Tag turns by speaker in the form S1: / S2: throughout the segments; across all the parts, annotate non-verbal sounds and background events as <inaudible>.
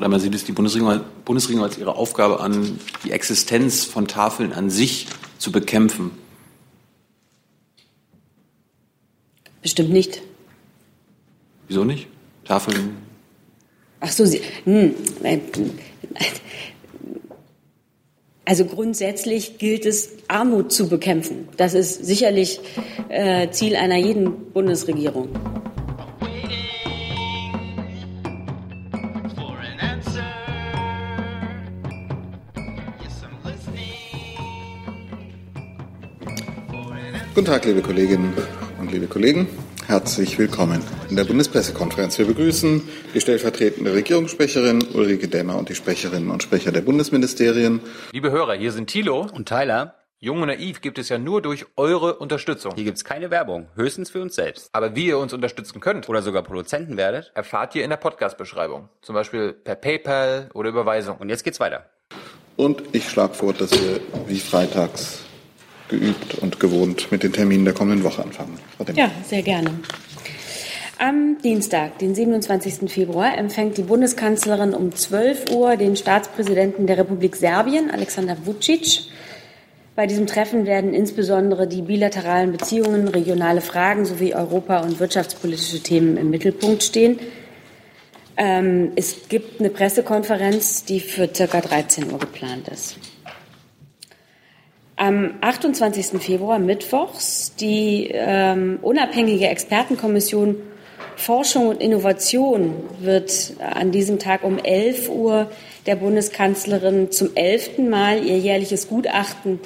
S1: oder man sieht es die Bundesregierung, Bundesregierung als ihre Aufgabe an, die Existenz von Tafeln an sich zu bekämpfen?
S2: Bestimmt nicht.
S1: Wieso nicht? Tafeln.
S2: Ach so, Sie, hm, also grundsätzlich gilt es, Armut zu bekämpfen. Das ist sicherlich äh, Ziel einer jeden Bundesregierung.
S3: Guten Tag, liebe Kolleginnen und liebe Kollegen. Herzlich willkommen in der Bundespressekonferenz. Wir begrüßen die stellvertretende Regierungssprecherin Ulrike Dämmer und die Sprecherinnen und Sprecher der Bundesministerien.
S4: Liebe Hörer, hier sind Thilo und Tyler. Jung und Naiv gibt es ja nur durch eure Unterstützung.
S5: Hier gibt es keine Werbung, höchstens für uns selbst.
S4: Aber wie ihr uns unterstützen könnt
S5: oder sogar Produzenten werdet,
S4: erfahrt ihr in der Podcast-Beschreibung. Zum Beispiel per PayPal oder Überweisung.
S5: Und jetzt geht's weiter.
S3: Und ich schlage vor, dass wir wie freitags geübt und gewohnt mit den Terminen der kommenden Woche anfangen.
S2: Ja, sehr gerne. Am Dienstag, den 27. Februar, empfängt die Bundeskanzlerin um 12 Uhr den Staatspräsidenten der Republik Serbien, Alexander Vucic. Bei diesem Treffen werden insbesondere die bilateralen Beziehungen, regionale Fragen sowie Europa- und wirtschaftspolitische Themen im Mittelpunkt stehen. Ähm, es gibt eine Pressekonferenz, die für ca. 13 Uhr geplant ist. Am 28. Februar, Mittwochs, die ähm, unabhängige Expertenkommission Forschung und Innovation wird an diesem Tag um 11 Uhr der Bundeskanzlerin zum elften Mal ihr jährliches Gutachten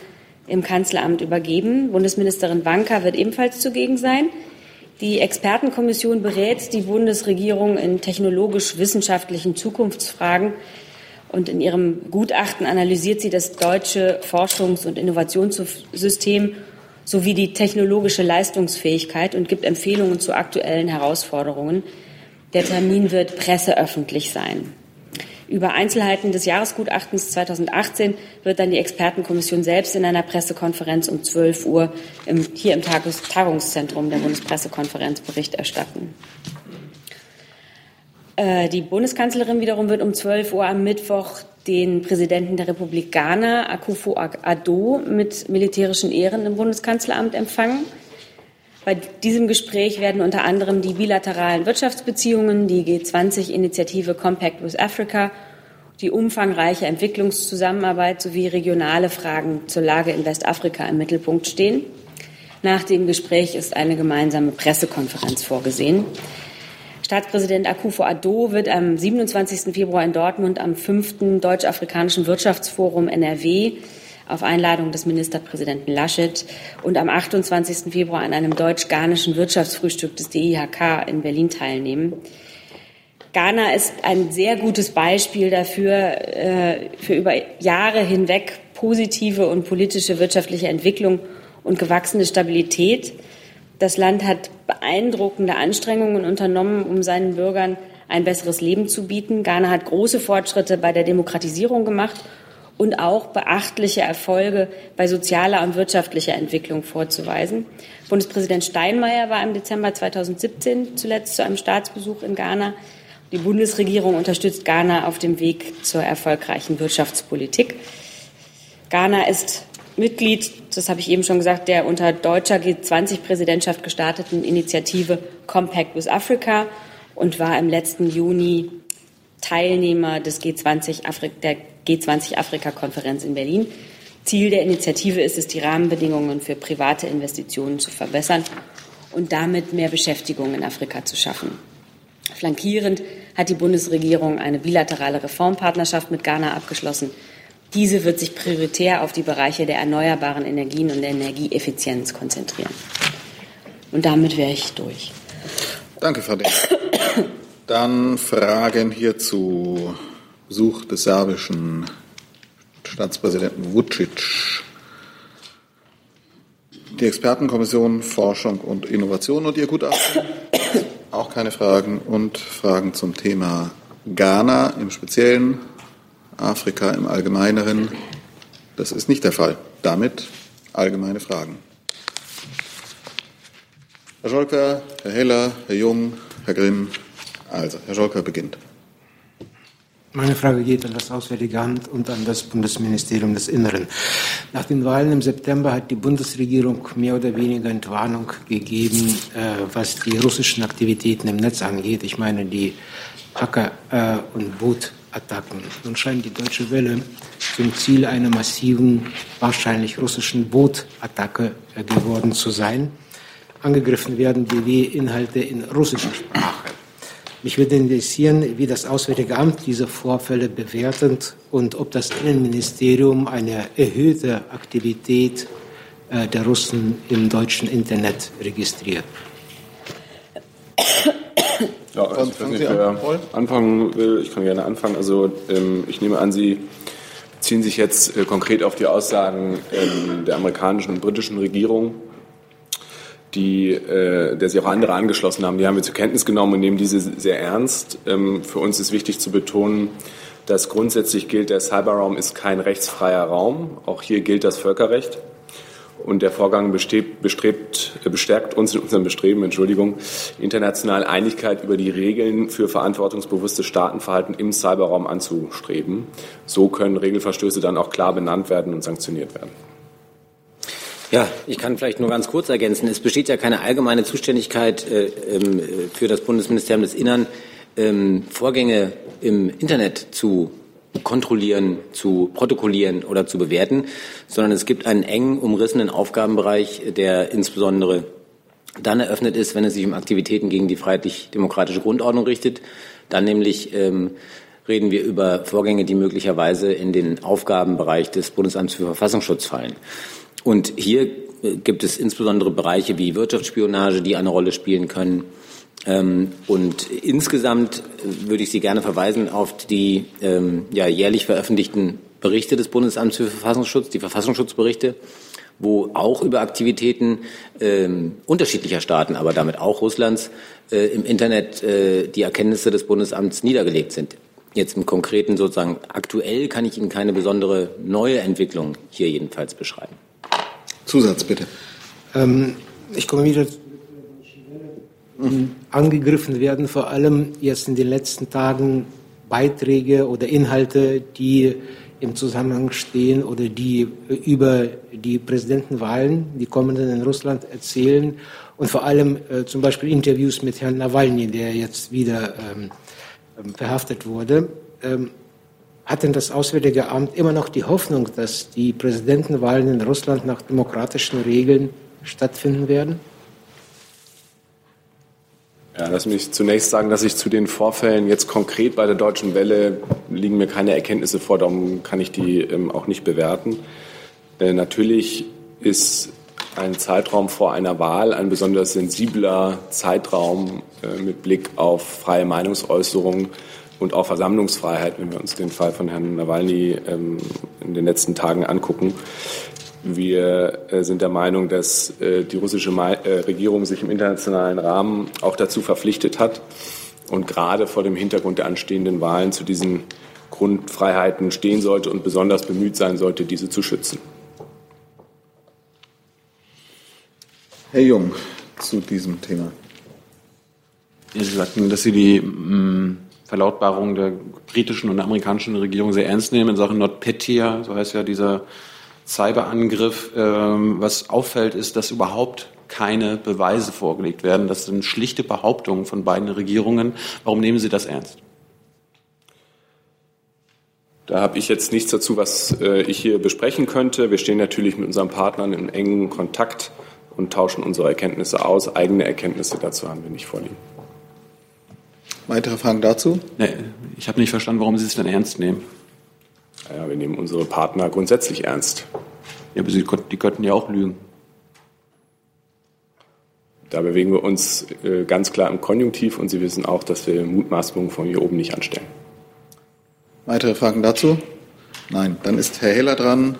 S2: im Kanzleramt übergeben. Bundesministerin Wanka wird ebenfalls zugegen sein. Die Expertenkommission berät die Bundesregierung in technologisch-wissenschaftlichen Zukunftsfragen und in ihrem Gutachten analysiert sie das deutsche Forschungs- und Innovationssystem sowie die technologische Leistungsfähigkeit und gibt Empfehlungen zu aktuellen Herausforderungen. Der Termin wird presseöffentlich sein. Über Einzelheiten des Jahresgutachtens 2018 wird dann die Expertenkommission selbst in einer Pressekonferenz um 12 Uhr im, hier im Tagungszentrum der Bundespressekonferenz Bericht erstatten. Äh, die Bundeskanzlerin wiederum wird um 12 Uhr am Mittwoch den Präsidenten der Republik Ghana, Akufo Addo, mit militärischen Ehren im Bundeskanzleramt empfangen. Bei diesem Gespräch werden unter anderem die bilateralen Wirtschaftsbeziehungen, die G20-Initiative Compact with Africa, die umfangreiche Entwicklungszusammenarbeit sowie regionale Fragen zur Lage in Westafrika im Mittelpunkt stehen. Nach dem Gespräch ist eine gemeinsame Pressekonferenz vorgesehen. Staatspräsident Akufo-Addo wird am 27. Februar in Dortmund am 5. Deutsch-Afrikanischen Wirtschaftsforum NRW auf Einladung des Ministerpräsidenten Laschet und am 28. Februar an einem deutsch-ghanischen Wirtschaftsfrühstück des DIHK in Berlin teilnehmen. Ghana ist ein sehr gutes Beispiel dafür, äh, für über Jahre hinweg positive und politische wirtschaftliche Entwicklung und gewachsene Stabilität. Das Land hat beeindruckende Anstrengungen unternommen, um seinen Bürgern ein besseres Leben zu bieten. Ghana hat große Fortschritte bei der Demokratisierung gemacht und auch beachtliche Erfolge bei sozialer und wirtschaftlicher Entwicklung vorzuweisen. Bundespräsident Steinmeier war im Dezember 2017 zuletzt zu einem Staatsbesuch in Ghana. Die Bundesregierung unterstützt Ghana auf dem Weg zur erfolgreichen Wirtschaftspolitik. Ghana ist Mitglied, das habe ich eben schon gesagt, der unter deutscher G20-Präsidentschaft gestarteten Initiative Compact with Africa und war im letzten Juni Teilnehmer des G20 Afri der G20-Afrika-Konferenz in Berlin. Ziel der Initiative ist es, die Rahmenbedingungen für private Investitionen zu verbessern und damit mehr Beschäftigung in Afrika zu schaffen. Flankierend hat die Bundesregierung eine bilaterale Reformpartnerschaft mit Ghana abgeschlossen, diese wird sich prioritär auf die Bereiche der erneuerbaren Energien und der Energieeffizienz konzentrieren. Und damit wäre ich durch.
S3: Danke, Frau Denk. Dann Fragen hierzu. Besuch des serbischen Staatspräsidenten Vucic. Die Expertenkommission Forschung und Innovation und ihr Gutachten. Auch keine Fragen. Und Fragen zum Thema Ghana im Speziellen. Afrika im Allgemeineren. Das ist nicht der Fall. Damit allgemeine Fragen. Herr Scholker, Herr Heller, Herr Jung, Herr Grimm. Also, Herr Scholker beginnt.
S6: Meine Frage geht an das Auswärtige Amt und an das Bundesministerium des Inneren. Nach den Wahlen im September hat die Bundesregierung mehr oder weniger Entwarnung gegeben, äh, was die russischen Aktivitäten im Netz angeht. Ich meine die Hacker- äh, und Bootattacken. Nun scheint die Deutsche Welle zum Ziel einer massiven, wahrscheinlich russischen Bootattacke äh, geworden zu sein. Angegriffen werden BW-Inhalte in russischer Sprache. Mich würde interessieren, wie das Auswärtige Amt diese Vorfälle bewertet und ob das Innenministerium eine erhöhte Aktivität äh, der Russen im deutschen Internet registriert. <coughs>
S7: Ja, also ich nicht, wer anfangen will. Ich kann gerne anfangen. Also ähm, ich nehme an, Sie beziehen sich jetzt äh, konkret auf die Aussagen ähm, der amerikanischen und britischen Regierung die, äh, der sich auch andere angeschlossen haben. Die haben wir zur Kenntnis genommen und nehmen diese sehr ernst. Ähm, für uns ist wichtig zu betonen, dass grundsätzlich gilt, der Cyberraum ist kein rechtsfreier Raum. Auch hier gilt das Völkerrecht. Und der Vorgang besteht, bestrebt, äh, bestärkt uns in unserem Bestreben, Entschuldigung, international Einigkeit über die Regeln für verantwortungsbewusstes Staatenverhalten im Cyberraum anzustreben. So können Regelverstöße dann auch klar benannt werden und sanktioniert werden.
S8: Ja, ich kann vielleicht nur ganz kurz ergänzen. Es besteht ja keine allgemeine Zuständigkeit äh, ähm, für das Bundesministerium des Innern, ähm, Vorgänge im Internet zu kontrollieren, zu protokollieren oder zu bewerten, sondern es gibt einen eng umrissenen Aufgabenbereich, der insbesondere dann eröffnet ist, wenn es sich um Aktivitäten gegen die freiheitlich-demokratische Grundordnung richtet. Dann nämlich ähm, reden wir über Vorgänge, die möglicherweise in den Aufgabenbereich des Bundesamts für Verfassungsschutz fallen. Und hier äh, gibt es insbesondere Bereiche wie Wirtschaftsspionage, die eine Rolle spielen können. Ähm, und insgesamt würde ich Sie gerne verweisen auf die ähm, ja, jährlich veröffentlichten Berichte des Bundesamts für Verfassungsschutz, die Verfassungsschutzberichte, wo auch über Aktivitäten ähm, unterschiedlicher Staaten, aber damit auch Russlands, äh, im Internet äh, die Erkenntnisse des Bundesamts niedergelegt sind. Jetzt im Konkreten sozusagen aktuell kann ich Ihnen keine besondere neue Entwicklung hier jedenfalls beschreiben.
S3: Zusatz bitte.
S6: Ähm, ich komme wieder. Angegriffen werden, vor allem jetzt in den letzten Tagen Beiträge oder Inhalte, die im Zusammenhang stehen oder die über die Präsidentenwahlen, die kommenden in Russland erzählen und vor allem äh, zum Beispiel Interviews mit Herrn Nawalny, der jetzt wieder ähm, ähm verhaftet wurde. Ähm, hat denn das Auswärtige Amt immer noch die Hoffnung, dass die Präsidentenwahlen in Russland nach demokratischen Regeln stattfinden werden?
S7: Ja, lass mich zunächst sagen, dass ich zu den Vorfällen jetzt konkret bei der Deutschen Welle liegen mir keine Erkenntnisse vor, darum kann ich die ähm, auch nicht bewerten. Äh, natürlich ist ein Zeitraum vor einer Wahl ein besonders sensibler Zeitraum äh, mit Blick auf freie Meinungsäußerung und auch Versammlungsfreiheit, wenn wir uns den Fall von Herrn Nawalny ähm, in den letzten Tagen angucken. Wir äh, sind der Meinung, dass äh, die russische äh, Regierung sich im internationalen Rahmen auch dazu verpflichtet hat und gerade vor dem Hintergrund der anstehenden Wahlen zu diesen Grundfreiheiten stehen sollte und besonders bemüht sein sollte, diese zu schützen.
S3: Herr Jung, zu diesem Thema.
S1: Sie sagten, dass Sie die mm, Verlautbarungen der britischen und amerikanischen Regierung sehr ernst nehmen in Sachen NotPetya, so heißt ja dieser Cyberangriff. Ähm, was auffällt, ist, dass überhaupt keine Beweise vorgelegt werden. Das sind schlichte Behauptungen von beiden Regierungen. Warum nehmen Sie das ernst?
S7: Da habe ich jetzt nichts dazu, was äh, ich hier besprechen könnte. Wir stehen natürlich mit unseren Partnern in engen Kontakt und tauschen unsere Erkenntnisse aus. Eigene Erkenntnisse dazu haben wir nicht vorliegen.
S3: Weitere Fragen dazu?
S1: Nee, ich habe nicht verstanden, warum Sie es denn ernst nehmen.
S7: Ja, wir nehmen unsere Partner grundsätzlich ernst.
S1: Ja, aber Sie, die könnten ja auch lügen.
S7: Da bewegen wir uns äh, ganz klar im Konjunktiv und Sie wissen auch, dass wir Mutmaßungen von hier oben nicht anstellen.
S3: Weitere Fragen dazu? Nein. Dann ist Herr Heller dran.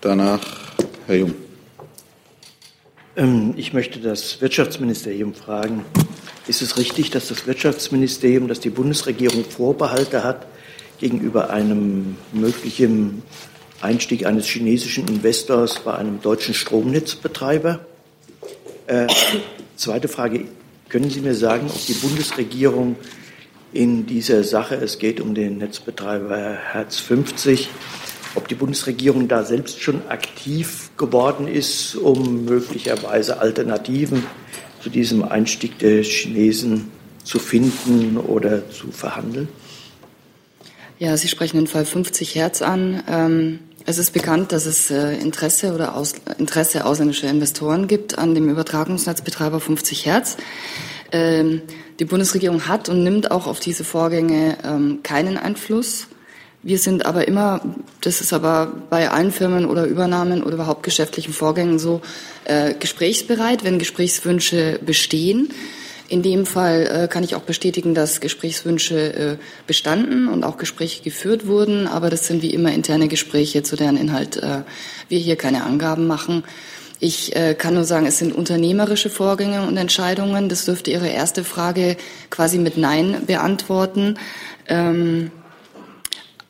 S3: Danach Herr Jung.
S9: Ähm, ich möchte das Wirtschaftsministerium fragen. Ist es richtig, dass das Wirtschaftsministerium, dass die Bundesregierung Vorbehalte hat gegenüber einem möglichen Einstieg eines chinesischen Investors bei einem deutschen Stromnetzbetreiber? Äh, zweite Frage. Können Sie mir sagen, ob die Bundesregierung in dieser Sache. Es geht um den Netzbetreiber Herz 50. Ob die Bundesregierung da selbst schon aktiv geworden ist, um möglicherweise Alternativen zu diesem Einstieg der Chinesen zu finden oder zu verhandeln?
S10: Ja, Sie sprechen den Fall 50 Hertz an. Ähm, es ist bekannt, dass es äh, Interesse oder Aus Interesse ausländischer Investoren gibt an dem Übertragungsnetzbetreiber 50 Hertz. Ähm, die Bundesregierung hat und nimmt auch auf diese Vorgänge ähm, keinen Einfluss. Wir sind aber immer, das ist aber bei allen Firmen oder Übernahmen oder überhaupt geschäftlichen Vorgängen so, äh, gesprächsbereit, wenn Gesprächswünsche bestehen. In dem Fall äh, kann ich auch bestätigen, dass Gesprächswünsche äh, bestanden und auch Gespräche geführt wurden, aber das sind wie immer interne Gespräche, zu deren Inhalt äh, wir hier keine Angaben machen. Ich äh, kann nur sagen, es sind unternehmerische Vorgänge und Entscheidungen. Das dürfte Ihre erste Frage quasi mit Nein beantworten. Ähm,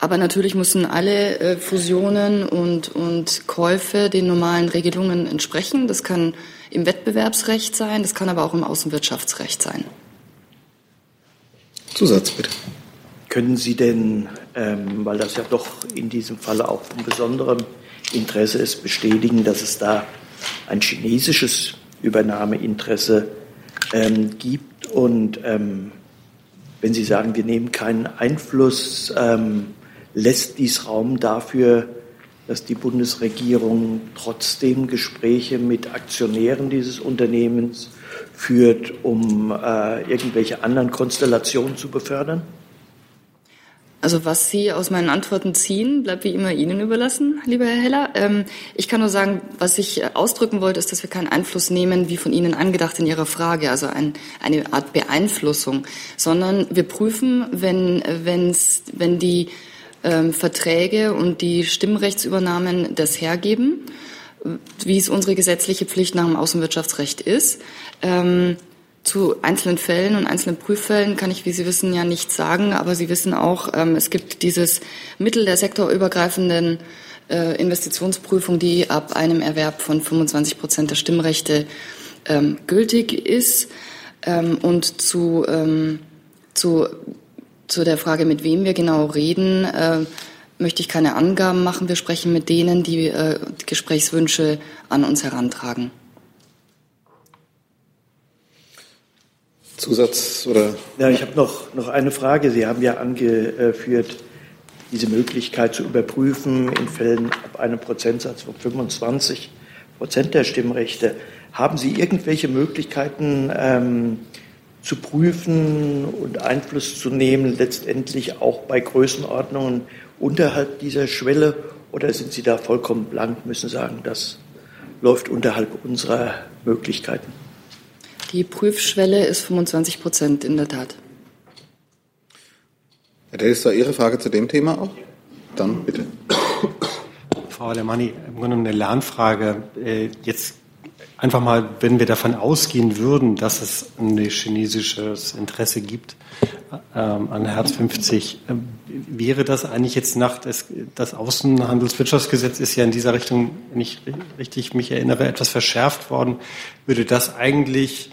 S10: aber natürlich müssen alle äh, Fusionen und, und Käufe den normalen Regelungen entsprechen. Das kann im Wettbewerbsrecht sein, das kann aber auch im Außenwirtschaftsrecht sein.
S3: Zusatz bitte.
S9: Können Sie denn, ähm, weil das ja doch in diesem Falle auch von besonderem Interesse ist, bestätigen, dass es da ein chinesisches Übernahmeinteresse ähm, gibt. Und ähm, wenn Sie sagen, wir nehmen keinen Einfluss, ähm, lässt dies Raum dafür, dass die Bundesregierung trotzdem Gespräche mit Aktionären dieses Unternehmens führt, um äh, irgendwelche anderen Konstellationen zu befördern?
S10: Also was Sie aus meinen Antworten ziehen, bleibt wie immer Ihnen überlassen, lieber Herr Heller. Ähm, ich kann nur sagen, was ich ausdrücken wollte, ist, dass wir keinen Einfluss nehmen, wie von Ihnen angedacht in Ihrer Frage, also ein, eine Art Beeinflussung, sondern wir prüfen, wenn, wenn's, wenn die ähm, Verträge und die Stimmrechtsübernahmen das hergeben, wie es unsere gesetzliche Pflicht nach dem Außenwirtschaftsrecht ist. Ähm, zu einzelnen Fällen und einzelnen Prüffällen kann ich, wie Sie wissen, ja nichts sagen, aber Sie wissen auch, ähm, es gibt dieses Mittel der sektorübergreifenden äh, Investitionsprüfung, die ab einem Erwerb von 25 Prozent der Stimmrechte ähm, gültig ist. Ähm, und zu, ähm, zu, zu der Frage, mit wem wir genau reden, äh, möchte ich keine Angaben machen. Wir sprechen mit denen, die äh, Gesprächswünsche an uns herantragen.
S3: Zusatz oder?
S9: Ja, ich habe noch, noch eine Frage. Sie haben ja angeführt, diese Möglichkeit zu überprüfen in Fällen ab einem Prozentsatz von 25 Prozent der Stimmrechte. Haben Sie irgendwelche Möglichkeiten ähm, zu prüfen und Einfluss zu nehmen, letztendlich auch bei Größenordnungen unterhalb dieser Schwelle? Oder sind Sie da vollkommen blank, müssen sagen, das läuft unterhalb unserer Möglichkeiten?
S10: Die Prüfschwelle ist 25 Prozent in der Tat.
S3: Herr Delister, Ihre Frage zu dem Thema auch? Dann bitte.
S11: Frau Alemanni, im Grunde eine Lernfrage. Äh, jetzt einfach mal, wenn wir davon ausgehen würden, dass es ein chinesisches Interesse gibt ähm, an Herz 50, äh, wäre das eigentlich jetzt nach des, das Außenhandelswirtschaftsgesetz ist ja in dieser Richtung, wenn ich richtig mich erinnere, etwas verschärft worden. Würde das eigentlich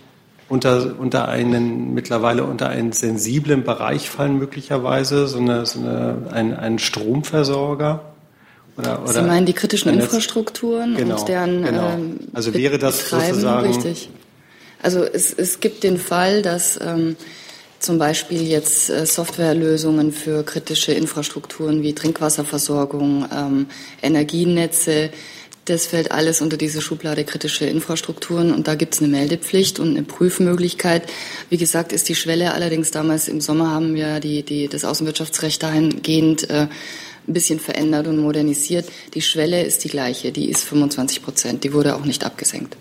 S11: unter, unter einen, mittlerweile unter einen sensiblen Bereich fallen möglicherweise, so, eine, so eine, ein, ein Stromversorger?
S10: Oder, oder Sie meinen die kritischen Infrastrukturen
S11: genau,
S10: und deren
S11: genau.
S10: ähm,
S11: Also wäre das
S10: Betreiben,
S11: sozusagen...
S10: Richtig. Also es, es gibt den Fall, dass ähm, zum Beispiel jetzt äh, Softwarelösungen für kritische Infrastrukturen wie Trinkwasserversorgung, ähm, Energienetze, das fällt alles unter diese Schublade kritische Infrastrukturen und da gibt es eine Meldepflicht und eine Prüfmöglichkeit. Wie gesagt, ist die Schwelle allerdings damals im Sommer haben wir die, die, das Außenwirtschaftsrecht dahingehend äh, ein bisschen verändert und modernisiert. Die Schwelle ist die gleiche, die ist 25 Prozent, die wurde auch nicht abgesenkt.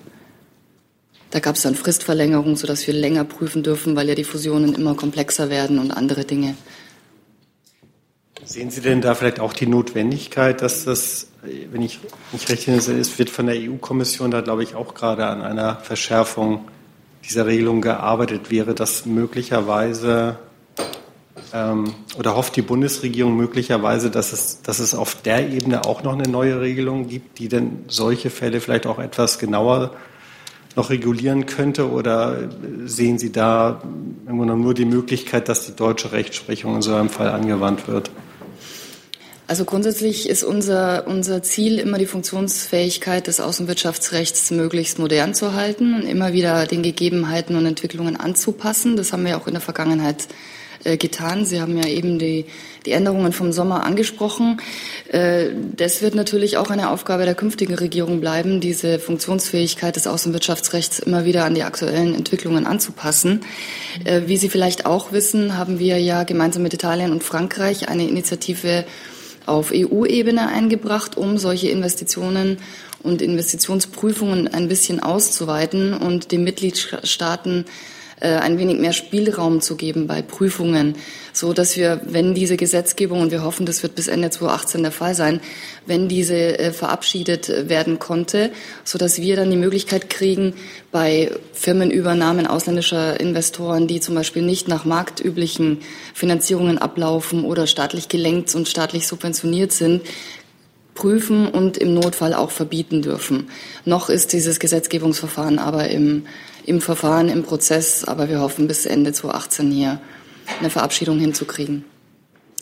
S10: Da gab es dann Fristverlängerung, sodass wir länger prüfen dürfen, weil ja die Fusionen immer komplexer werden und andere Dinge.
S11: Sehen Sie denn da vielleicht auch die Notwendigkeit, dass das, wenn ich nicht recht erinnere, es wird von der EU-Kommission da, glaube ich, auch gerade an einer Verschärfung dieser Regelung gearbeitet. Wäre das möglicherweise ähm, oder hofft die Bundesregierung möglicherweise, dass es, dass es auf der Ebene auch noch eine neue Regelung gibt, die denn solche Fälle vielleicht auch etwas genauer noch regulieren könnte? Oder sehen Sie da im nur die Möglichkeit, dass die deutsche Rechtsprechung in so einem Fall angewandt wird?
S10: Also grundsätzlich ist unser, unser Ziel immer die Funktionsfähigkeit des Außenwirtschaftsrechts möglichst modern zu halten und immer wieder den Gegebenheiten und Entwicklungen anzupassen. Das haben wir auch in der Vergangenheit äh, getan. Sie haben ja eben die, die Änderungen vom Sommer angesprochen. Äh, das wird natürlich auch eine Aufgabe der künftigen Regierung bleiben, diese Funktionsfähigkeit des Außenwirtschaftsrechts immer wieder an die aktuellen Entwicklungen anzupassen. Äh, wie Sie vielleicht auch wissen, haben wir ja gemeinsam mit Italien und Frankreich eine Initiative auf EU-Ebene eingebracht, um solche Investitionen und Investitionsprüfungen ein bisschen auszuweiten und den Mitgliedstaaten ein wenig mehr Spielraum zu geben bei Prüfungen, so dass wir, wenn diese Gesetzgebung, und wir hoffen, das wird bis Ende 2018 der Fall sein, wenn diese äh, verabschiedet werden konnte, so dass wir dann die Möglichkeit kriegen, bei Firmenübernahmen ausländischer Investoren, die zum Beispiel nicht nach marktüblichen Finanzierungen ablaufen oder staatlich gelenkt und staatlich subventioniert sind, prüfen und im Notfall auch verbieten dürfen. Noch ist dieses Gesetzgebungsverfahren aber im im Verfahren, im Prozess, aber wir hoffen bis Ende 2018 hier eine Verabschiedung hinzukriegen.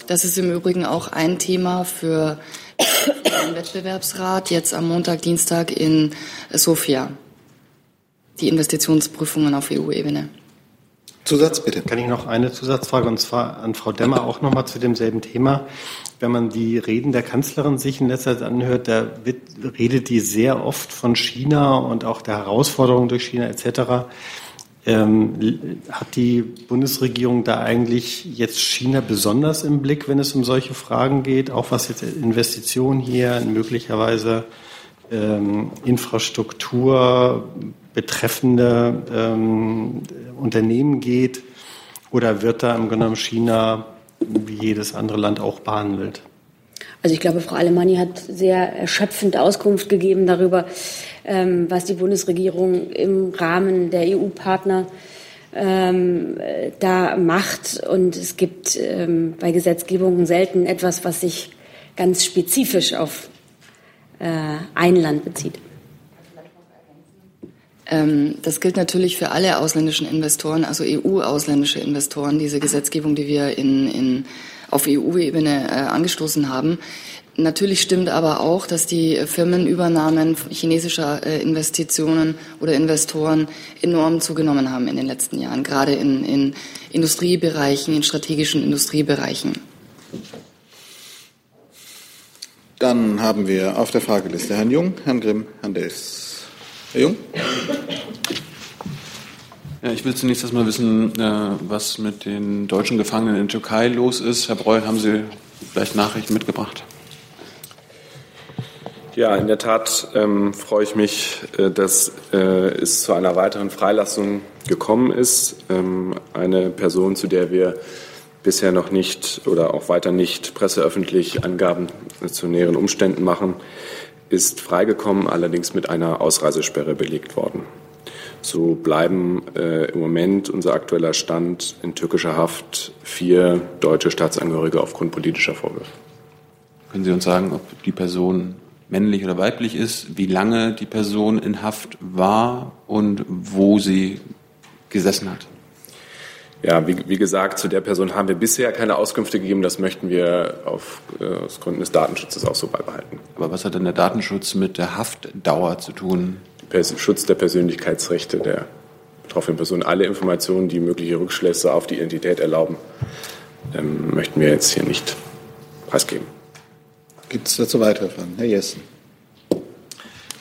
S10: Das ist im Übrigen auch ein Thema für den Wettbewerbsrat jetzt am Montag, Dienstag in Sofia. Die Investitionsprüfungen auf EU-Ebene.
S11: Zusatz bitte. Kann ich noch eine Zusatzfrage und zwar an Frau Demmer auch noch mal zu demselben Thema wenn man die Reden der Kanzlerin sich in letzter Zeit anhört, da wird, redet die sehr oft von China und auch der Herausforderung durch China etc. Ähm, hat die Bundesregierung da eigentlich jetzt China besonders im Blick, wenn es um solche Fragen geht, auch was jetzt Investitionen hier, möglicherweise ähm, Infrastruktur betreffende ähm, Unternehmen geht? Oder wird da im Grunde genommen China wie jedes andere Land auch behandelt.
S2: Also ich glaube, Frau Alemanni hat sehr erschöpfend Auskunft gegeben darüber, ähm, was die Bundesregierung im Rahmen der EU-Partner ähm, da macht. Und es gibt ähm, bei Gesetzgebungen selten etwas, was sich ganz spezifisch auf äh, ein Land bezieht.
S10: Ähm, das gilt natürlich für alle ausländischen Investoren, also EU-ausländische Investoren, diese Gesetzgebung, die wir in, in, auf EU-Ebene äh, angestoßen haben. Natürlich stimmt aber auch, dass die Firmenübernahmen chinesischer äh, Investitionen oder Investoren enorm zugenommen haben in den letzten Jahren, gerade in, in Industriebereichen, in strategischen Industriebereichen.
S3: Dann haben wir auf der Frageliste Herrn Jung, Herrn Grimm, Herrn Delfs. Herr Jung?
S1: Ja, ich will zunächst erstmal wissen, äh, was mit den deutschen Gefangenen in der Türkei los ist. Herr Breuer, haben Sie vielleicht Nachrichten mitgebracht?
S7: Ja, in der Tat ähm, freue ich mich, äh, dass äh, es zu einer weiteren Freilassung gekommen ist. Ähm, eine Person, zu der wir bisher noch nicht oder auch weiter nicht presseöffentlich Angaben zu näheren Umständen machen, ist freigekommen, allerdings mit einer Ausreisesperre belegt worden. So bleiben äh, im Moment unser aktueller Stand in türkischer Haft vier deutsche Staatsangehörige aufgrund politischer Vorwürfe.
S1: Können Sie uns sagen, ob die Person männlich oder weiblich ist, wie lange die Person in Haft war und wo sie gesessen hat?
S7: Ja, wie, wie, gesagt, zu der Person haben wir bisher keine Auskünfte gegeben. Das möchten wir auf, äh, aus Gründen des Datenschutzes auch so beibehalten.
S1: Aber was hat denn der Datenschutz mit der Haftdauer zu tun?
S7: Schutz der Persönlichkeitsrechte der betroffenen Person. Alle Informationen, die mögliche Rückschlüsse auf die Identität erlauben, ähm, möchten wir jetzt hier nicht preisgeben.
S3: Gibt es dazu weitere Fragen? Herr Jessen.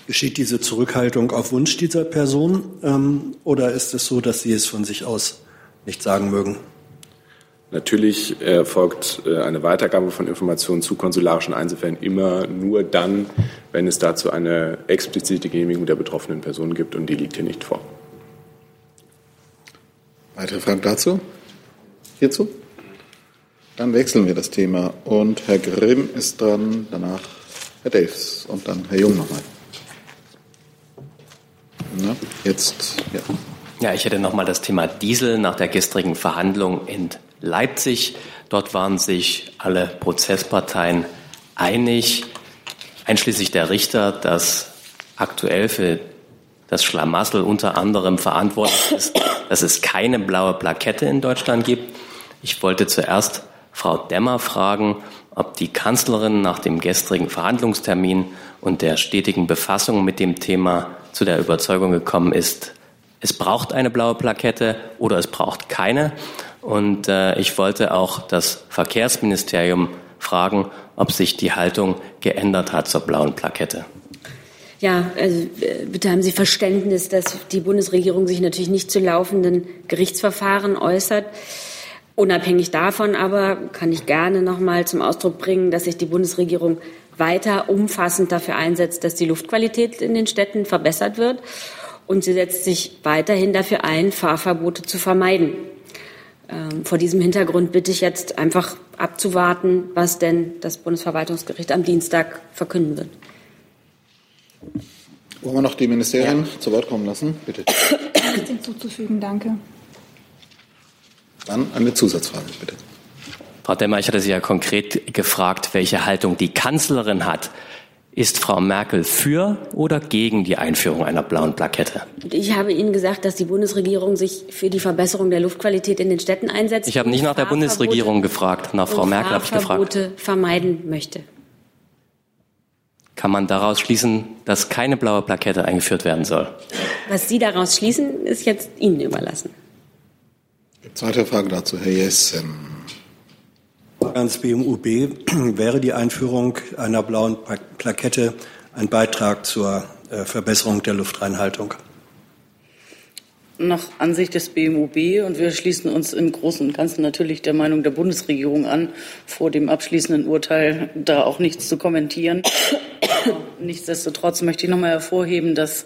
S12: Geschieht diese Zurückhaltung auf Wunsch dieser Person ähm, oder ist es so, dass sie es von sich aus nicht sagen mögen.
S7: Natürlich erfolgt äh, eine Weitergabe von Informationen zu konsularischen Einzelfällen immer nur dann, wenn es dazu eine explizite Genehmigung der betroffenen Person gibt und die liegt hier nicht vor.
S3: Weitere Fragen dazu? Hierzu? Dann wechseln wir das Thema und Herr Grimm ist dran, danach Herr Daves und dann Herr Jung nochmal. Na, jetzt, ja.
S13: Ja, ich hätte noch mal das Thema Diesel nach der gestrigen Verhandlung in Leipzig. Dort waren sich alle Prozessparteien einig, einschließlich der Richter, dass aktuell für das Schlamassel unter anderem verantwortlich ist, dass es keine blaue Plakette in Deutschland gibt. Ich wollte zuerst Frau Demmer fragen, ob die Kanzlerin nach dem gestrigen Verhandlungstermin und der stetigen Befassung mit dem Thema zu der Überzeugung gekommen ist, es braucht eine blaue Plakette oder es braucht keine. Und äh, ich wollte auch das Verkehrsministerium fragen, ob sich die Haltung geändert hat zur blauen Plakette.
S2: Ja, also äh, bitte haben Sie Verständnis, dass die Bundesregierung sich natürlich nicht zu laufenden Gerichtsverfahren äußert. Unabhängig davon aber kann ich gerne noch mal zum Ausdruck bringen, dass sich die Bundesregierung weiter umfassend dafür einsetzt, dass die Luftqualität in den Städten verbessert wird. Und sie setzt sich weiterhin dafür ein, Fahrverbote zu vermeiden. Ähm, vor diesem Hintergrund bitte ich jetzt einfach abzuwarten, was denn das Bundesverwaltungsgericht am Dienstag verkünden wird.
S3: Wollen wir noch die Ministerien ja. zu Wort kommen lassen? Bitte.
S14: Nichts hinzuzufügen, danke.
S3: Dann eine Zusatzfrage, bitte.
S13: Frau Demmer, ich hatte Sie ja konkret gefragt, welche Haltung die Kanzlerin hat. Ist Frau Merkel für oder gegen die Einführung einer blauen Plakette?
S2: Ich habe Ihnen gesagt, dass die Bundesregierung sich für die Verbesserung der Luftqualität in den Städten einsetzt.
S13: Ich habe nicht nach der Bundesregierung gefragt, nach Frau Merkel habe ich gefragt.
S2: vermeiden möchte.
S13: Kann man daraus schließen, dass keine blaue Plakette eingeführt werden soll?
S2: Was Sie daraus schließen, ist jetzt Ihnen überlassen.
S3: Zweite Frage dazu, Herr Jessen.
S12: Ans BMUB <clears throat> wäre die Einführung einer blauen Plakette ein Beitrag zur äh, Verbesserung der Luftreinhaltung?
S15: Nach Ansicht des BMUB und wir schließen uns im Großen und Ganzen natürlich der Meinung der Bundesregierung an, vor dem abschließenden Urteil da auch nichts zu kommentieren. <coughs> Nichtsdestotrotz möchte ich noch mal hervorheben, dass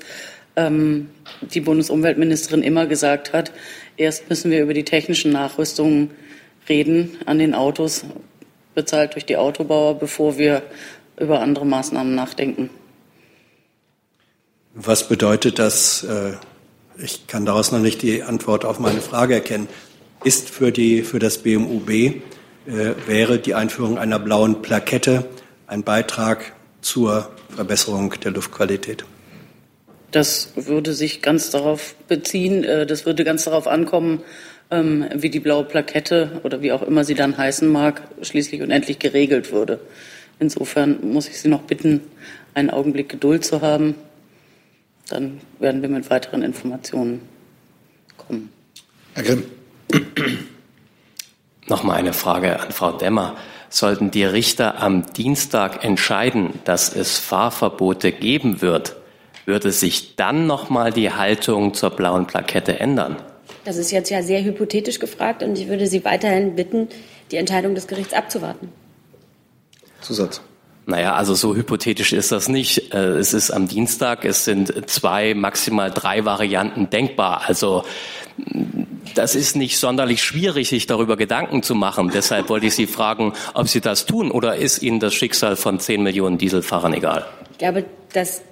S15: ähm, die Bundesumweltministerin immer gesagt hat, erst müssen wir über die technischen Nachrüstungen reden an den Autos, bezahlt durch die Autobauer, bevor wir über andere Maßnahmen nachdenken.
S12: Was bedeutet das? Äh, ich kann daraus noch nicht die Antwort auf meine Frage erkennen. Ist für, die, für das BMUB, äh, wäre die Einführung einer blauen Plakette ein Beitrag zur Verbesserung der Luftqualität?
S15: Das würde sich ganz darauf beziehen, äh, das würde ganz darauf ankommen, ähm, wie die blaue Plakette oder wie auch immer sie dann heißen mag, schließlich und endlich geregelt würde. Insofern muss ich Sie noch bitten, einen Augenblick Geduld zu haben. Dann werden wir mit weiteren Informationen kommen.
S3: Herr Grimm. <clears throat>
S13: Nochmal eine Frage an Frau Demmer. Sollten die Richter am Dienstag entscheiden, dass es Fahrverbote geben wird, würde sich dann nochmal die Haltung zur blauen Plakette ändern?
S2: Das ist jetzt ja sehr hypothetisch gefragt und ich würde Sie weiterhin bitten, die Entscheidung des Gerichts abzuwarten.
S3: Zusatz.
S13: Naja, also so hypothetisch ist das nicht. Äh, es ist am Dienstag, es sind zwei, maximal drei Varianten denkbar. Also das ist nicht sonderlich schwierig, sich darüber Gedanken zu machen. Deshalb wollte ich Sie fragen, ob Sie das tun oder ist Ihnen das Schicksal von zehn Millionen Dieselfahrern egal?
S2: Ich glaube, dass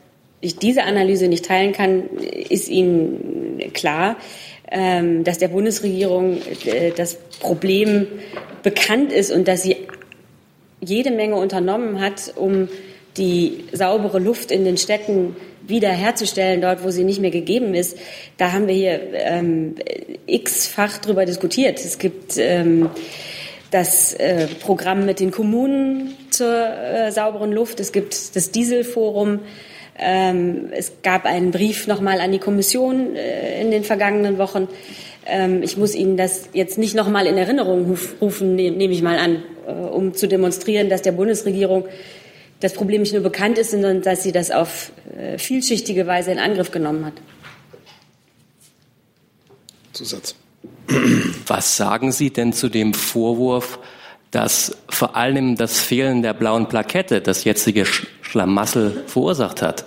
S2: ich diese Analyse nicht teilen kann, ist Ihnen klar. Ähm, dass der Bundesregierung äh, das Problem bekannt ist und dass sie jede Menge unternommen hat, um die saubere Luft in den Städten wiederherzustellen, dort, wo sie nicht mehr gegeben ist. Da haben wir hier ähm, x-fach drüber diskutiert. Es gibt ähm, das äh, Programm mit den Kommunen zur äh, sauberen Luft. Es gibt das Dieselforum. Ähm, es gab einen Brief nochmal an die Kommission äh, in den vergangenen Wochen. Ähm, ich muss Ihnen das jetzt nicht nochmal in Erinnerung rufen, ne, nehme ich mal an, äh, um zu demonstrieren, dass der Bundesregierung das Problem nicht nur bekannt ist, sondern dass sie das auf äh, vielschichtige Weise in Angriff genommen hat.
S3: Zusatz.
S13: Was sagen Sie denn zu dem Vorwurf, dass vor allem das Fehlen der blauen Plakette das jetzige Schlamassel verursacht hat?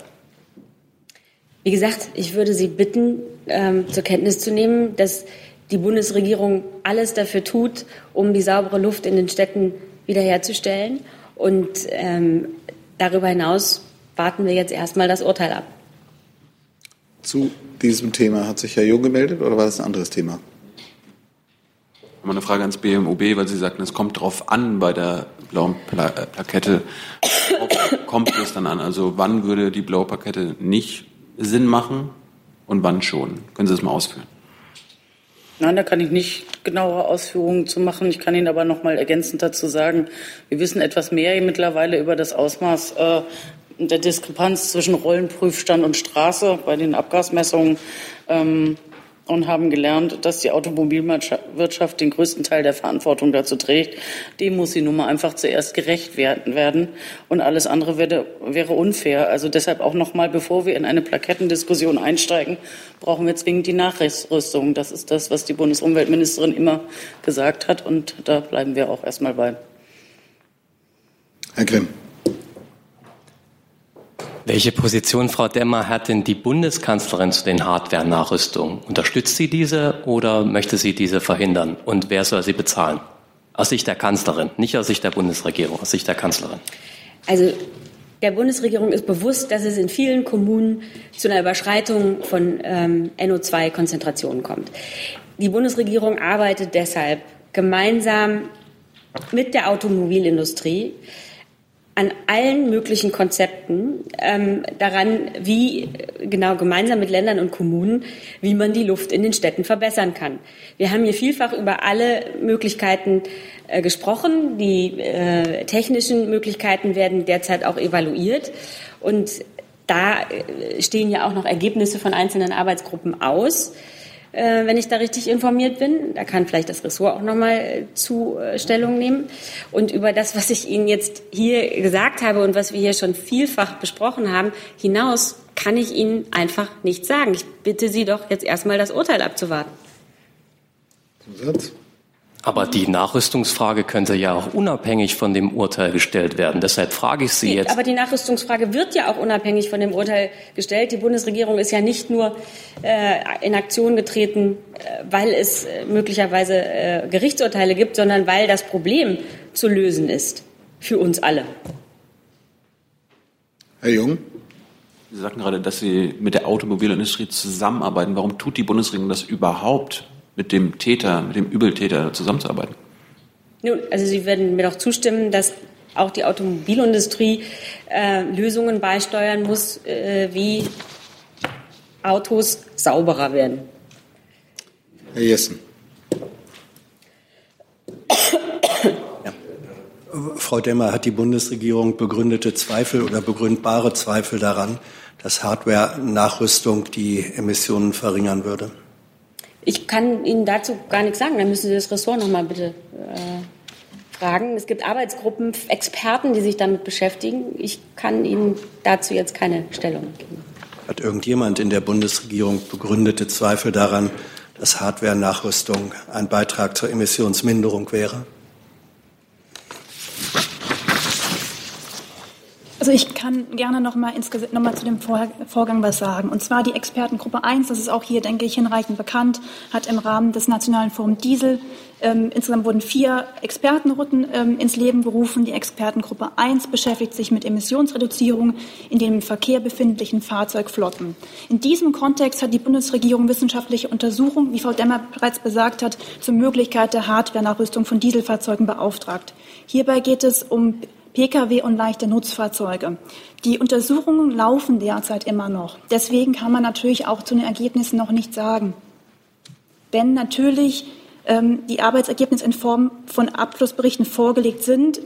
S2: Wie gesagt, ich würde Sie bitten, ähm, zur Kenntnis zu nehmen, dass die Bundesregierung alles dafür tut, um die saubere Luft in den Städten wiederherzustellen. Und ähm, darüber hinaus warten wir jetzt erstmal das Urteil ab.
S3: Zu diesem Thema hat sich Herr Jung gemeldet oder war das ein anderes Thema?
S1: Mal eine Frage ans BMUB, weil Sie sagten, es kommt darauf an bei der blauen Pla Plakette. Worauf kommt es dann an? Also wann würde die blaue Plakette nicht Sinn machen? und wann schon? Können Sie das mal ausführen?
S15: Nein, da kann ich nicht genauere Ausführungen zu machen. Ich kann Ihnen aber noch mal ergänzend dazu sagen, wir wissen etwas mehr mittlerweile über das Ausmaß äh, der Diskrepanz zwischen Rollenprüfstand und Straße bei den Abgasmessungen. Ähm, und haben gelernt, dass die Automobilwirtschaft den größten Teil der Verantwortung dazu trägt. Dem muss sie nun mal einfach zuerst gerecht werden und alles andere wäre, wäre unfair. Also deshalb auch noch mal, bevor wir in eine Plakettendiskussion einsteigen, brauchen wir zwingend die Nachrüstung. Das ist das, was die Bundesumweltministerin immer gesagt hat und da bleiben wir auch erst mal bei.
S3: Herr Grimm.
S13: Welche Position, Frau Demmer, hat denn die Bundeskanzlerin zu den Hardware-Nachrüstungen? Unterstützt sie diese oder möchte sie diese verhindern? Und wer soll sie bezahlen? Aus Sicht der Kanzlerin, nicht aus Sicht der Bundesregierung, aus Sicht der Kanzlerin.
S2: Also der Bundesregierung ist bewusst, dass es in vielen Kommunen zu einer Überschreitung von ähm, NO2-Konzentrationen kommt. Die Bundesregierung arbeitet deshalb gemeinsam mit der Automobilindustrie an allen möglichen Konzepten ähm, daran, wie genau gemeinsam mit Ländern und Kommunen, wie man die Luft in den Städten verbessern kann. Wir haben hier vielfach über alle Möglichkeiten äh, gesprochen. Die äh, technischen Möglichkeiten werden derzeit auch evaluiert und da äh, stehen ja auch noch Ergebnisse von einzelnen Arbeitsgruppen aus äh, wenn ich da richtig informiert bin. Da kann vielleicht das Ressort auch nochmal äh, zu äh, Stellung nehmen. Und über das, was ich Ihnen jetzt hier gesagt habe und was wir hier schon vielfach besprochen haben, hinaus kann ich Ihnen einfach nichts sagen. Ich bitte Sie doch jetzt erstmal das Urteil abzuwarten.
S3: Satz.
S13: Aber die Nachrüstungsfrage könnte ja auch unabhängig von dem Urteil gestellt werden. Deshalb frage ich Sie jetzt.
S2: Aber die Nachrüstungsfrage wird ja auch unabhängig von dem Urteil gestellt. Die Bundesregierung ist ja nicht nur äh, in Aktion getreten, äh, weil es äh, möglicherweise äh, Gerichtsurteile gibt, sondern weil das Problem zu lösen ist für uns alle.
S3: Herr Jung.
S1: Sie sagten gerade, dass Sie mit der Automobilindustrie zusammenarbeiten. Warum tut die Bundesregierung das überhaupt? Mit dem Täter, mit dem Übeltäter zusammenzuarbeiten?
S2: Nun, also Sie werden mir doch zustimmen, dass auch die Automobilindustrie äh, Lösungen beisteuern muss, äh, wie Autos sauberer werden.
S3: Herr Jessen.
S12: Ja. Frau Demmer, hat die Bundesregierung begründete Zweifel oder begründbare Zweifel daran, dass Hardware-Nachrüstung die Emissionen verringern würde?
S2: Ich kann Ihnen dazu gar nichts sagen. Dann müssen Sie das Ressort noch mal bitte äh, fragen. Es gibt Arbeitsgruppen, Experten, die sich damit beschäftigen. Ich kann Ihnen dazu jetzt keine Stellung geben.
S12: Hat irgendjemand in der Bundesregierung begründete Zweifel daran, dass Hardware-Nachrüstung ein Beitrag zur Emissionsminderung wäre?
S14: Also ich kann gerne noch mal, noch mal zu dem Vorgang was sagen. Und zwar die Expertengruppe 1, das ist auch hier, denke ich, hinreichend bekannt, hat im Rahmen des Nationalen Forum Diesel ähm, insgesamt wurden vier Expertenrunden ähm, ins Leben gerufen. Die Expertengruppe 1 beschäftigt sich mit Emissionsreduzierung in den im Verkehr befindlichen Fahrzeugflotten. In diesem Kontext hat die Bundesregierung wissenschaftliche Untersuchungen, wie Frau Demmer bereits besagt hat, zur Möglichkeit der Hardware-Nachrüstung von Dieselfahrzeugen beauftragt. Hierbei geht es um Pkw und leichte Nutzfahrzeuge. Die Untersuchungen laufen derzeit immer noch. Deswegen kann man natürlich auch zu den Ergebnissen noch nichts sagen. Wenn natürlich ähm, die Arbeitsergebnisse in Form von Abschlussberichten vorgelegt sind,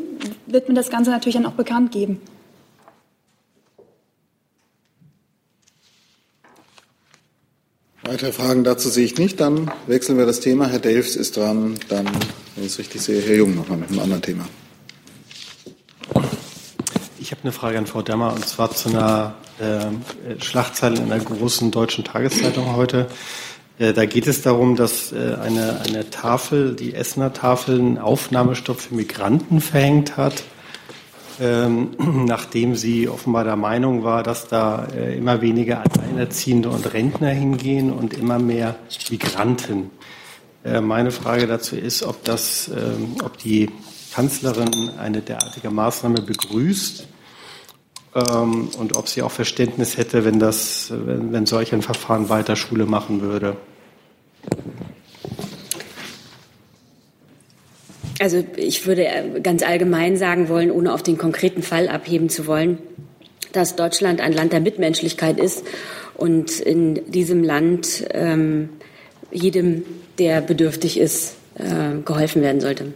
S14: wird man das Ganze natürlich dann auch bekannt geben.
S3: Weitere Fragen dazu sehe ich nicht. Dann wechseln wir das Thema. Herr Delfs ist dran. Dann, wenn ich es richtig sehe, Herr Jung nochmal mit einem anderen Thema.
S11: Ich habe eine Frage an Frau Dammer und zwar zu einer äh, Schlagzeile in einer großen deutschen Tageszeitung heute. Äh, da geht es darum, dass äh, eine, eine Tafel, die Essener Tafel, einen Aufnahmestopp für Migranten verhängt hat, ähm, <clears throat> nachdem sie offenbar der Meinung war, dass da äh, immer weniger Alleinerziehende und Rentner hingehen und immer mehr Migranten. Äh, meine Frage dazu ist, ob das, ähm, ob die Kanzlerin eine derartige Maßnahme begrüßt ähm, und ob sie auch Verständnis hätte, wenn, das, wenn, wenn solch ein Verfahren weiter Schule machen würde.
S2: Also ich würde äh, ganz allgemein sagen wollen, ohne auf den konkreten Fall abheben zu wollen, dass Deutschland ein Land der Mitmenschlichkeit ist und in diesem Land ähm, jedem, der bedürftig ist, äh, geholfen werden sollte.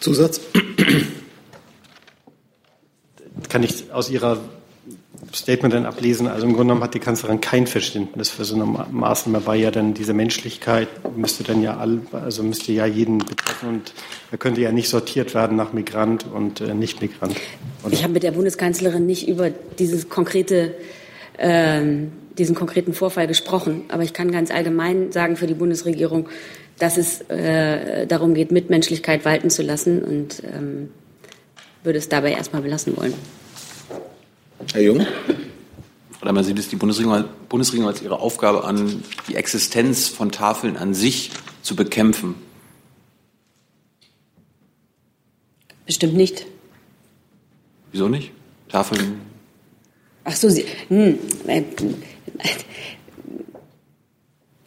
S3: Zusatz?
S11: Kann ich aus Ihrer Statement dann ablesen. Also im Grunde genommen hat die Kanzlerin kein Verständnis für so eine Maßnahme, weil ja dann diese Menschlichkeit müsste dann ja all, also müsste ja jeden betreffen und er könnte ja nicht sortiert werden nach Migrant und äh, Nicht-Migrant.
S2: Ich habe mit der Bundeskanzlerin nicht über dieses konkrete, ähm, diesen konkreten Vorfall gesprochen, aber ich kann ganz allgemein sagen für die Bundesregierung, dass es äh, darum geht, Mitmenschlichkeit walten zu lassen und ähm, würde es dabei erstmal belassen wollen.
S3: Herr Jung?
S1: Frau Lemmer, sieht es die Bundesregierung, Bundesregierung als ihre Aufgabe an, die Existenz von Tafeln an sich zu bekämpfen?
S2: Bestimmt nicht.
S1: Wieso nicht? Tafeln.
S2: Ach so, Sie. Hm, äh,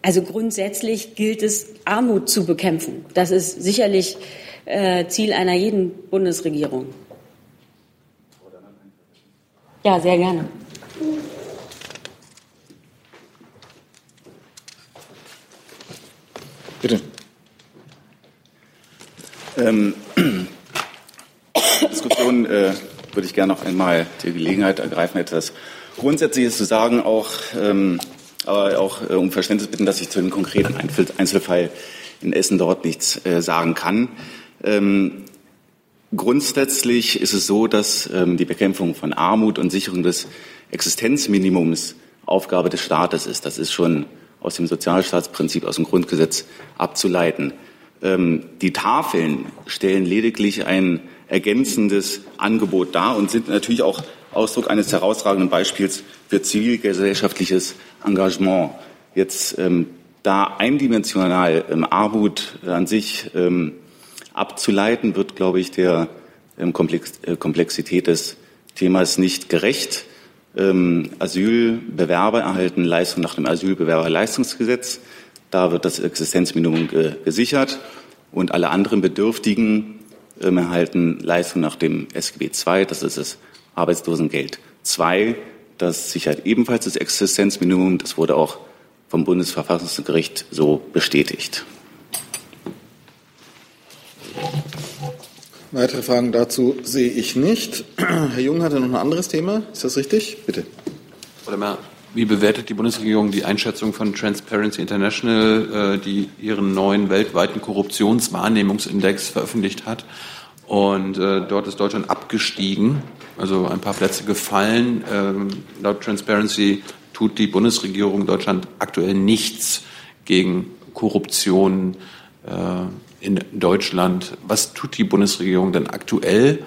S2: also grundsätzlich gilt es, Armut zu bekämpfen. Das ist sicherlich äh, Ziel einer jeden Bundesregierung. Ja, sehr gerne.
S3: Bitte.
S16: Ähm, <coughs> Diskussion äh, würde ich gerne noch einmal die Gelegenheit ergreifen, etwas Grundsätzliches zu sagen, auch, ähm, aber auch äh, um Verständnis bitten, dass ich zu dem konkreten Einzelfall in Essen dort nichts äh, sagen kann. Ähm, grundsätzlich ist es so, dass ähm, die Bekämpfung von Armut und Sicherung des Existenzminimums Aufgabe des Staates ist. Das ist schon aus dem Sozialstaatsprinzip, aus dem Grundgesetz abzuleiten. Ähm, die Tafeln stellen lediglich ein ergänzendes Angebot dar und sind natürlich auch Ausdruck eines herausragenden Beispiels für zivilgesellschaftliches Engagement. Jetzt ähm, da eindimensional ähm, Armut an sich ähm, abzuleiten, wird, glaube ich, der ähm, Komplex äh, Komplexität des Themas nicht gerecht. Ähm, Asylbewerber erhalten Leistungen nach dem Asylbewerberleistungsgesetz. Da wird das Existenzminimum ge gesichert und alle anderen Bedürftigen ähm, erhalten Leistungen nach dem SGB II, das ist das Arbeitslosengeld II. Das sichert ebenfalls das Existenzminimum. Das wurde auch vom Bundesverfassungsgericht so bestätigt.
S3: Weitere Fragen dazu sehe ich nicht. Herr Jung hatte noch ein anderes Thema. Ist das richtig? Bitte.
S1: Wie bewertet die Bundesregierung die Einschätzung von Transparency International, äh, die ihren neuen weltweiten Korruptionswahrnehmungsindex veröffentlicht hat? Und äh, dort ist Deutschland abgestiegen, also ein paar Plätze gefallen. Ähm, laut Transparency tut die Bundesregierung Deutschland aktuell nichts gegen Korruption äh, in Deutschland. Was tut die Bundesregierung denn aktuell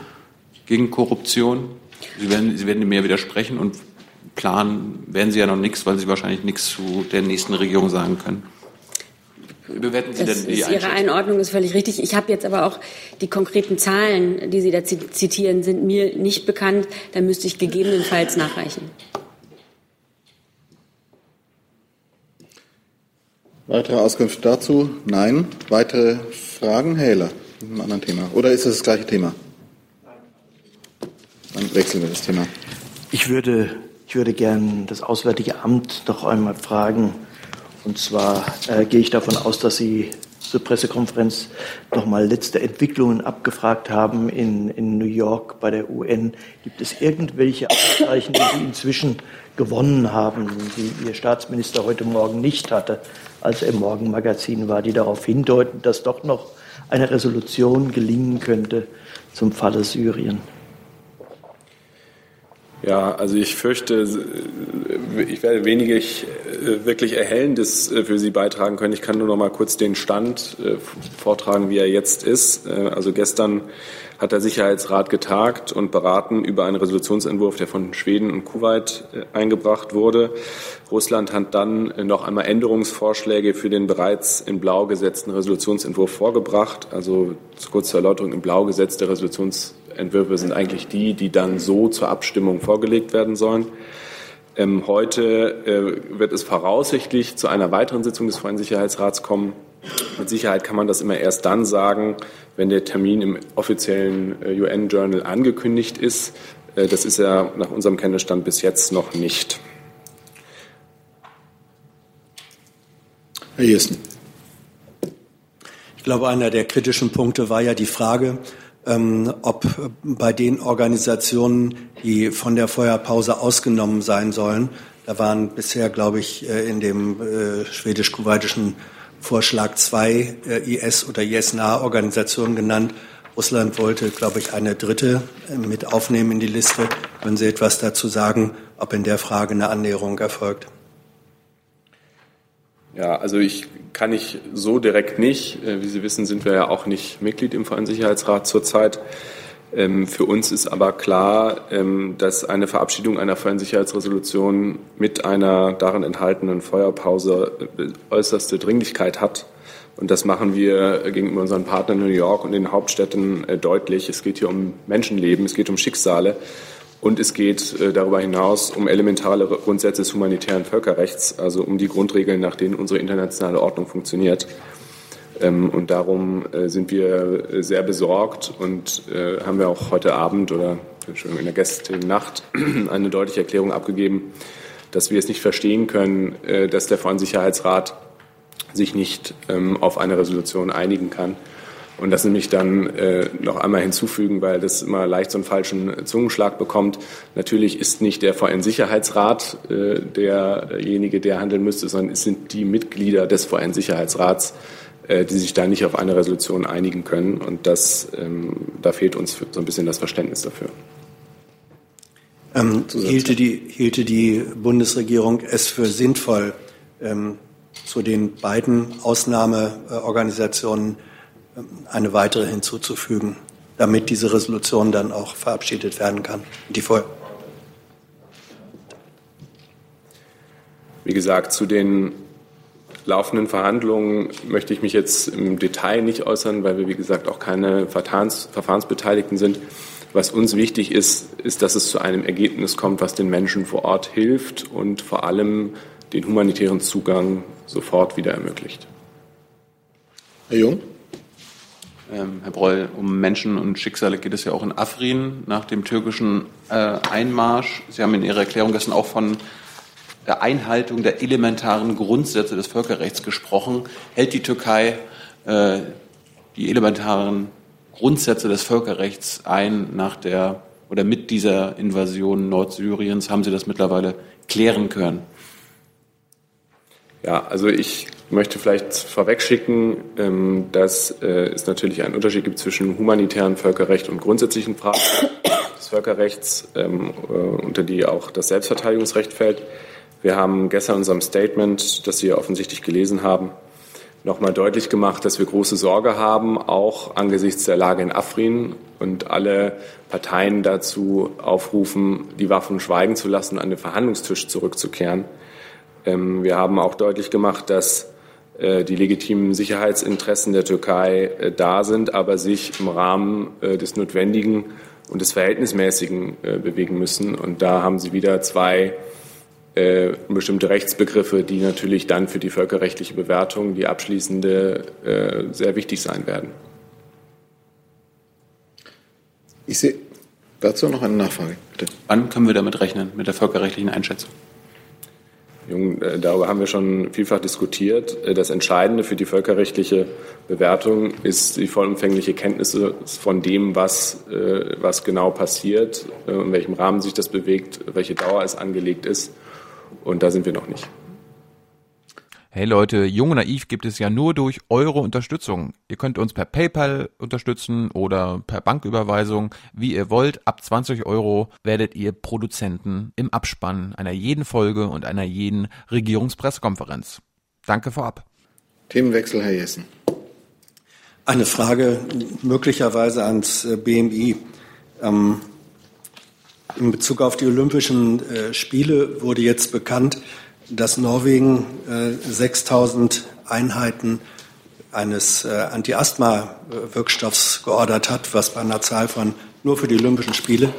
S1: gegen Korruption? Sie werden, Sie werden mir widersprechen und planen werden Sie ja noch nichts, weil Sie wahrscheinlich nichts zu der nächsten Regierung sagen können. Wie bewerten Sie
S2: das
S1: denn die
S2: ist Ihre Einordnung ist völlig richtig. Ich habe jetzt aber auch die konkreten Zahlen, die Sie da zitieren, sind mir nicht bekannt. Da müsste ich gegebenenfalls nachreichen.
S3: Weitere Auskünfte dazu? Nein. Weitere Fragen? Herr Heller, mit einem anderen Thema. Oder ist es das gleiche Thema? Dann wechseln wir das Thema.
S9: Ich würde, ich würde gern das Auswärtige Amt noch einmal fragen. Und zwar äh, gehe ich davon aus, dass Sie zur Pressekonferenz noch mal letzte Entwicklungen abgefragt haben in, in New York bei der UN. Gibt es irgendwelche Auszeichnungen, die Sie inzwischen gewonnen haben, die Ihr Staatsminister heute Morgen nicht hatte, als er im Morgenmagazin war, die darauf hindeuten, dass doch noch eine Resolution gelingen könnte zum Falle Syrien?
S7: Ja, also ich fürchte, ich werde wenig wirklich Erhellendes für Sie beitragen können. Ich kann nur noch mal kurz den Stand vortragen, wie er jetzt ist. Also gestern hat der Sicherheitsrat getagt und beraten über einen Resolutionsentwurf, der von Schweden und Kuwait eingebracht wurde. Russland hat dann noch einmal Änderungsvorschläge für den bereits in Blau gesetzten Resolutionsentwurf vorgebracht. Also kurz zur Erläuterung, im Blau gesetzte Resolutionsentwürfe sind eigentlich die, die dann so zur Abstimmung vorgelegt werden sollen. Ähm, heute äh, wird es voraussichtlich zu einer weiteren Sitzung des Freien Sicherheitsrats kommen. Mit Sicherheit kann man das immer erst dann sagen, wenn der Termin im offiziellen äh, UN-Journal angekündigt ist. Äh, das ist er nach unserem Kenntnisstand bis jetzt noch nicht.
S3: Herr Jessen.
S12: Ich glaube, einer der kritischen Punkte war ja die Frage, ähm, ob bei den Organisationen, die von der Feuerpause ausgenommen sein sollen, da waren bisher, glaube ich, äh, in dem äh, schwedisch-kuwaitischen Vorschlag zwei äh, IS- oder IS-nahe Organisationen genannt. Russland wollte, glaube ich, eine dritte äh, mit aufnehmen in die Liste. Können Sie etwas dazu sagen, ob in der Frage eine Annäherung erfolgt?
S7: Ja, also ich kann ich so direkt nicht. Äh, wie Sie wissen, sind wir ja auch nicht Mitglied im Vereinssicherheitsrat zurzeit. Ähm, für uns ist aber klar, ähm, dass eine Verabschiedung einer Vereinssicherheitsresolution mit einer darin enthaltenen Feuerpause äh, äußerste Dringlichkeit hat. Und das machen wir gegenüber unseren Partnern in New York und den Hauptstädten äh, deutlich. Es geht hier um Menschenleben, es geht um Schicksale. Und es geht äh, darüber hinaus um elementare Grundsätze des humanitären Völkerrechts, also um die Grundregeln, nach denen unsere internationale Ordnung funktioniert. Ähm, und darum äh, sind wir sehr besorgt und äh, haben wir auch heute Abend oder in der gestrigen Nacht <clears throat> eine deutliche Erklärung abgegeben, dass wir es nicht verstehen können, dass der Vereinssicherheitsrat sich nicht ähm, auf eine Resolution einigen kann und das nämlich dann äh, noch einmal hinzufügen, weil das immer leicht so einen falschen Zungenschlag bekommt. Natürlich ist nicht der VN-Sicherheitsrat äh, derjenige, der handeln müsste, sondern es sind die Mitglieder des VN-Sicherheitsrats, äh, die sich da nicht auf eine Resolution einigen können. Und das, ähm, da fehlt uns so ein bisschen das Verständnis dafür.
S12: Ähm, hielte, die, hielte die Bundesregierung es für sinnvoll, ähm, zu den beiden Ausnahmeorganisationen eine weitere hinzuzufügen, damit diese Resolution dann auch verabschiedet werden kann. Die Voll
S7: Wie gesagt, zu den laufenden Verhandlungen möchte ich mich jetzt im Detail nicht äußern, weil wir, wie gesagt, auch keine Verfahrens Verfahrensbeteiligten sind. Was uns wichtig ist, ist, dass es zu einem Ergebnis kommt, was den Menschen vor Ort hilft und vor allem den humanitären Zugang sofort wieder ermöglicht.
S3: Herr Jung?
S1: Ähm, Herr Breul, um Menschen und Schicksale geht es ja auch in Afrin nach dem türkischen äh, Einmarsch. Sie haben in Ihrer Erklärung gestern auch von der Einhaltung der elementaren Grundsätze des Völkerrechts gesprochen. Hält die Türkei äh, die elementaren Grundsätze des Völkerrechts ein nach der oder mit dieser Invasion Nordsyriens? Haben Sie das mittlerweile klären können?
S7: Ja, also ich möchte vielleicht vorwegschicken, ähm, dass äh, es natürlich einen Unterschied gibt zwischen humanitären Völkerrecht und grundsätzlichen Fragen des Völkerrechts, ähm, äh, unter die auch das Selbstverteidigungsrecht fällt. Wir haben gestern in unserem Statement, das Sie offensichtlich gelesen haben, nochmal deutlich gemacht, dass wir große Sorge haben, auch angesichts der Lage in Afrin und alle Parteien dazu aufrufen, die Waffen schweigen zu lassen, an den Verhandlungstisch zurückzukehren. Ähm, wir haben auch deutlich gemacht, dass äh, die legitimen Sicherheitsinteressen der Türkei äh, da sind, aber sich im Rahmen äh, des Notwendigen und des Verhältnismäßigen bewegen müssen. Und da haben Sie wieder zwei bestimmte Rechtsbegriffe, die natürlich dann für die völkerrechtliche Bewertung, die abschließende, sehr wichtig sein werden.
S3: Ich sehe dazu noch eine Nachfrage. Bitte.
S1: Wann können wir damit rechnen, mit der völkerrechtlichen Einschätzung?
S7: Jung, äh, darüber haben wir schon vielfach diskutiert. Äh, das Entscheidende für die völkerrechtliche Bewertung ist die vollumfängliche Kenntnis von dem, was, äh, was genau passiert, in welchem Rahmen sich das bewegt, welche Dauer es angelegt ist. Und da sind wir noch nicht.
S17: Hey Leute, Jung und Naiv gibt es ja nur durch eure Unterstützung. Ihr könnt uns per PayPal unterstützen oder per Banküberweisung, wie ihr wollt. Ab 20 Euro werdet ihr Produzenten im Abspann einer jeden Folge und einer jeden Regierungspressekonferenz. Danke vorab.
S3: Themenwechsel, Herr Jessen.
S12: Eine Frage möglicherweise ans äh, BMI. Ähm, in Bezug auf die Olympischen äh, Spiele wurde jetzt bekannt, dass Norwegen äh, 6000 Einheiten eines äh, Anti-Asthma-Wirkstoffs geordert hat, was bei einer Zahl von nur für die Olympischen Spiele,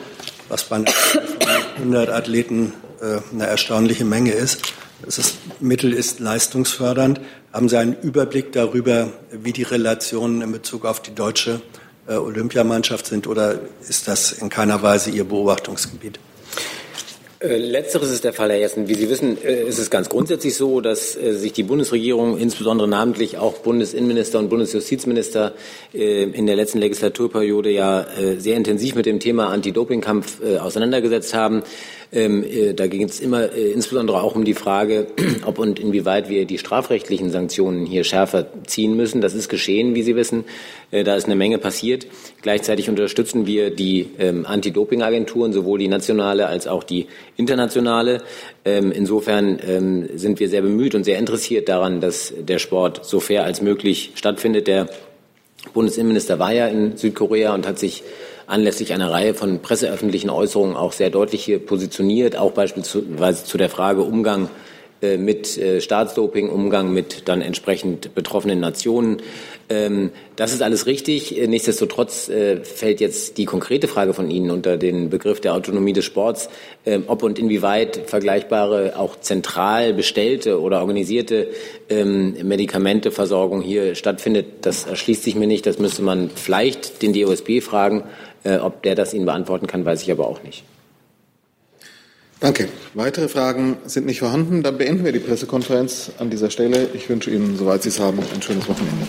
S12: was bei einer Zahl von 100 Athleten äh, eine erstaunliche Menge ist. Das Mittel ist leistungsfördernd. Haben Sie einen Überblick darüber, wie die Relationen in Bezug auf die deutsche äh, Olympiamannschaft sind oder ist das in keiner Weise Ihr Beobachtungsgebiet?
S8: Äh, letzteres ist der Fall, Herr Jessen. Wie Sie wissen, äh, ist es ganz grundsätzlich so, dass äh, sich die Bundesregierung, insbesondere namentlich auch Bundesinnenminister und Bundesjustizminister, in der letzten Legislaturperiode ja sehr intensiv mit dem Thema Anti-Doping-Kampf auseinandergesetzt haben. Ähm, äh, da ging es immer äh, insbesondere auch um die Frage, <clears throat> ob und inwieweit wir die strafrechtlichen Sanktionen hier schärfer ziehen müssen. Das ist geschehen, wie Sie wissen. Äh, da ist eine Menge passiert. Gleichzeitig unterstützen wir die ähm, Anti-Doping-Agenturen, sowohl die nationale als auch die internationale. Ähm, insofern sind wir sehr bemüht und sehr interessiert daran, dass der Sport so fair als möglich stattfindet. Der Bundesinnenminister war ja in Südkorea und hat sich anlässlich einer Reihe von presseöffentlichen Äußerungen auch sehr deutlich hier positioniert, auch beispielsweise zu der Frage Umgang mit äh, Staatsdoping, Umgang mit dann entsprechend betroffenen Nationen. Ähm, das ist alles richtig. Äh, nichtsdestotrotz fällt jetzt die konkrete Frage von Ihnen unter den Begriff der Autonomie des Sports, ähm, ob und inwieweit vergleichbare, auch zentral bestellte oder organisierte ähm, Medikamenteversorgung hier stattfindet. Das erschließt sich mir nicht. Das müsste man vielleicht den DOSB fragen. Äh, ob der das Ihnen beantworten kann, weiß ich aber auch nicht.
S3: Danke. Weitere Fragen sind nicht vorhanden. Dann beenden wir die Pressekonferenz an dieser Stelle. Ich wünsche Ihnen, soweit Sie es haben, ein schönes Wochenende.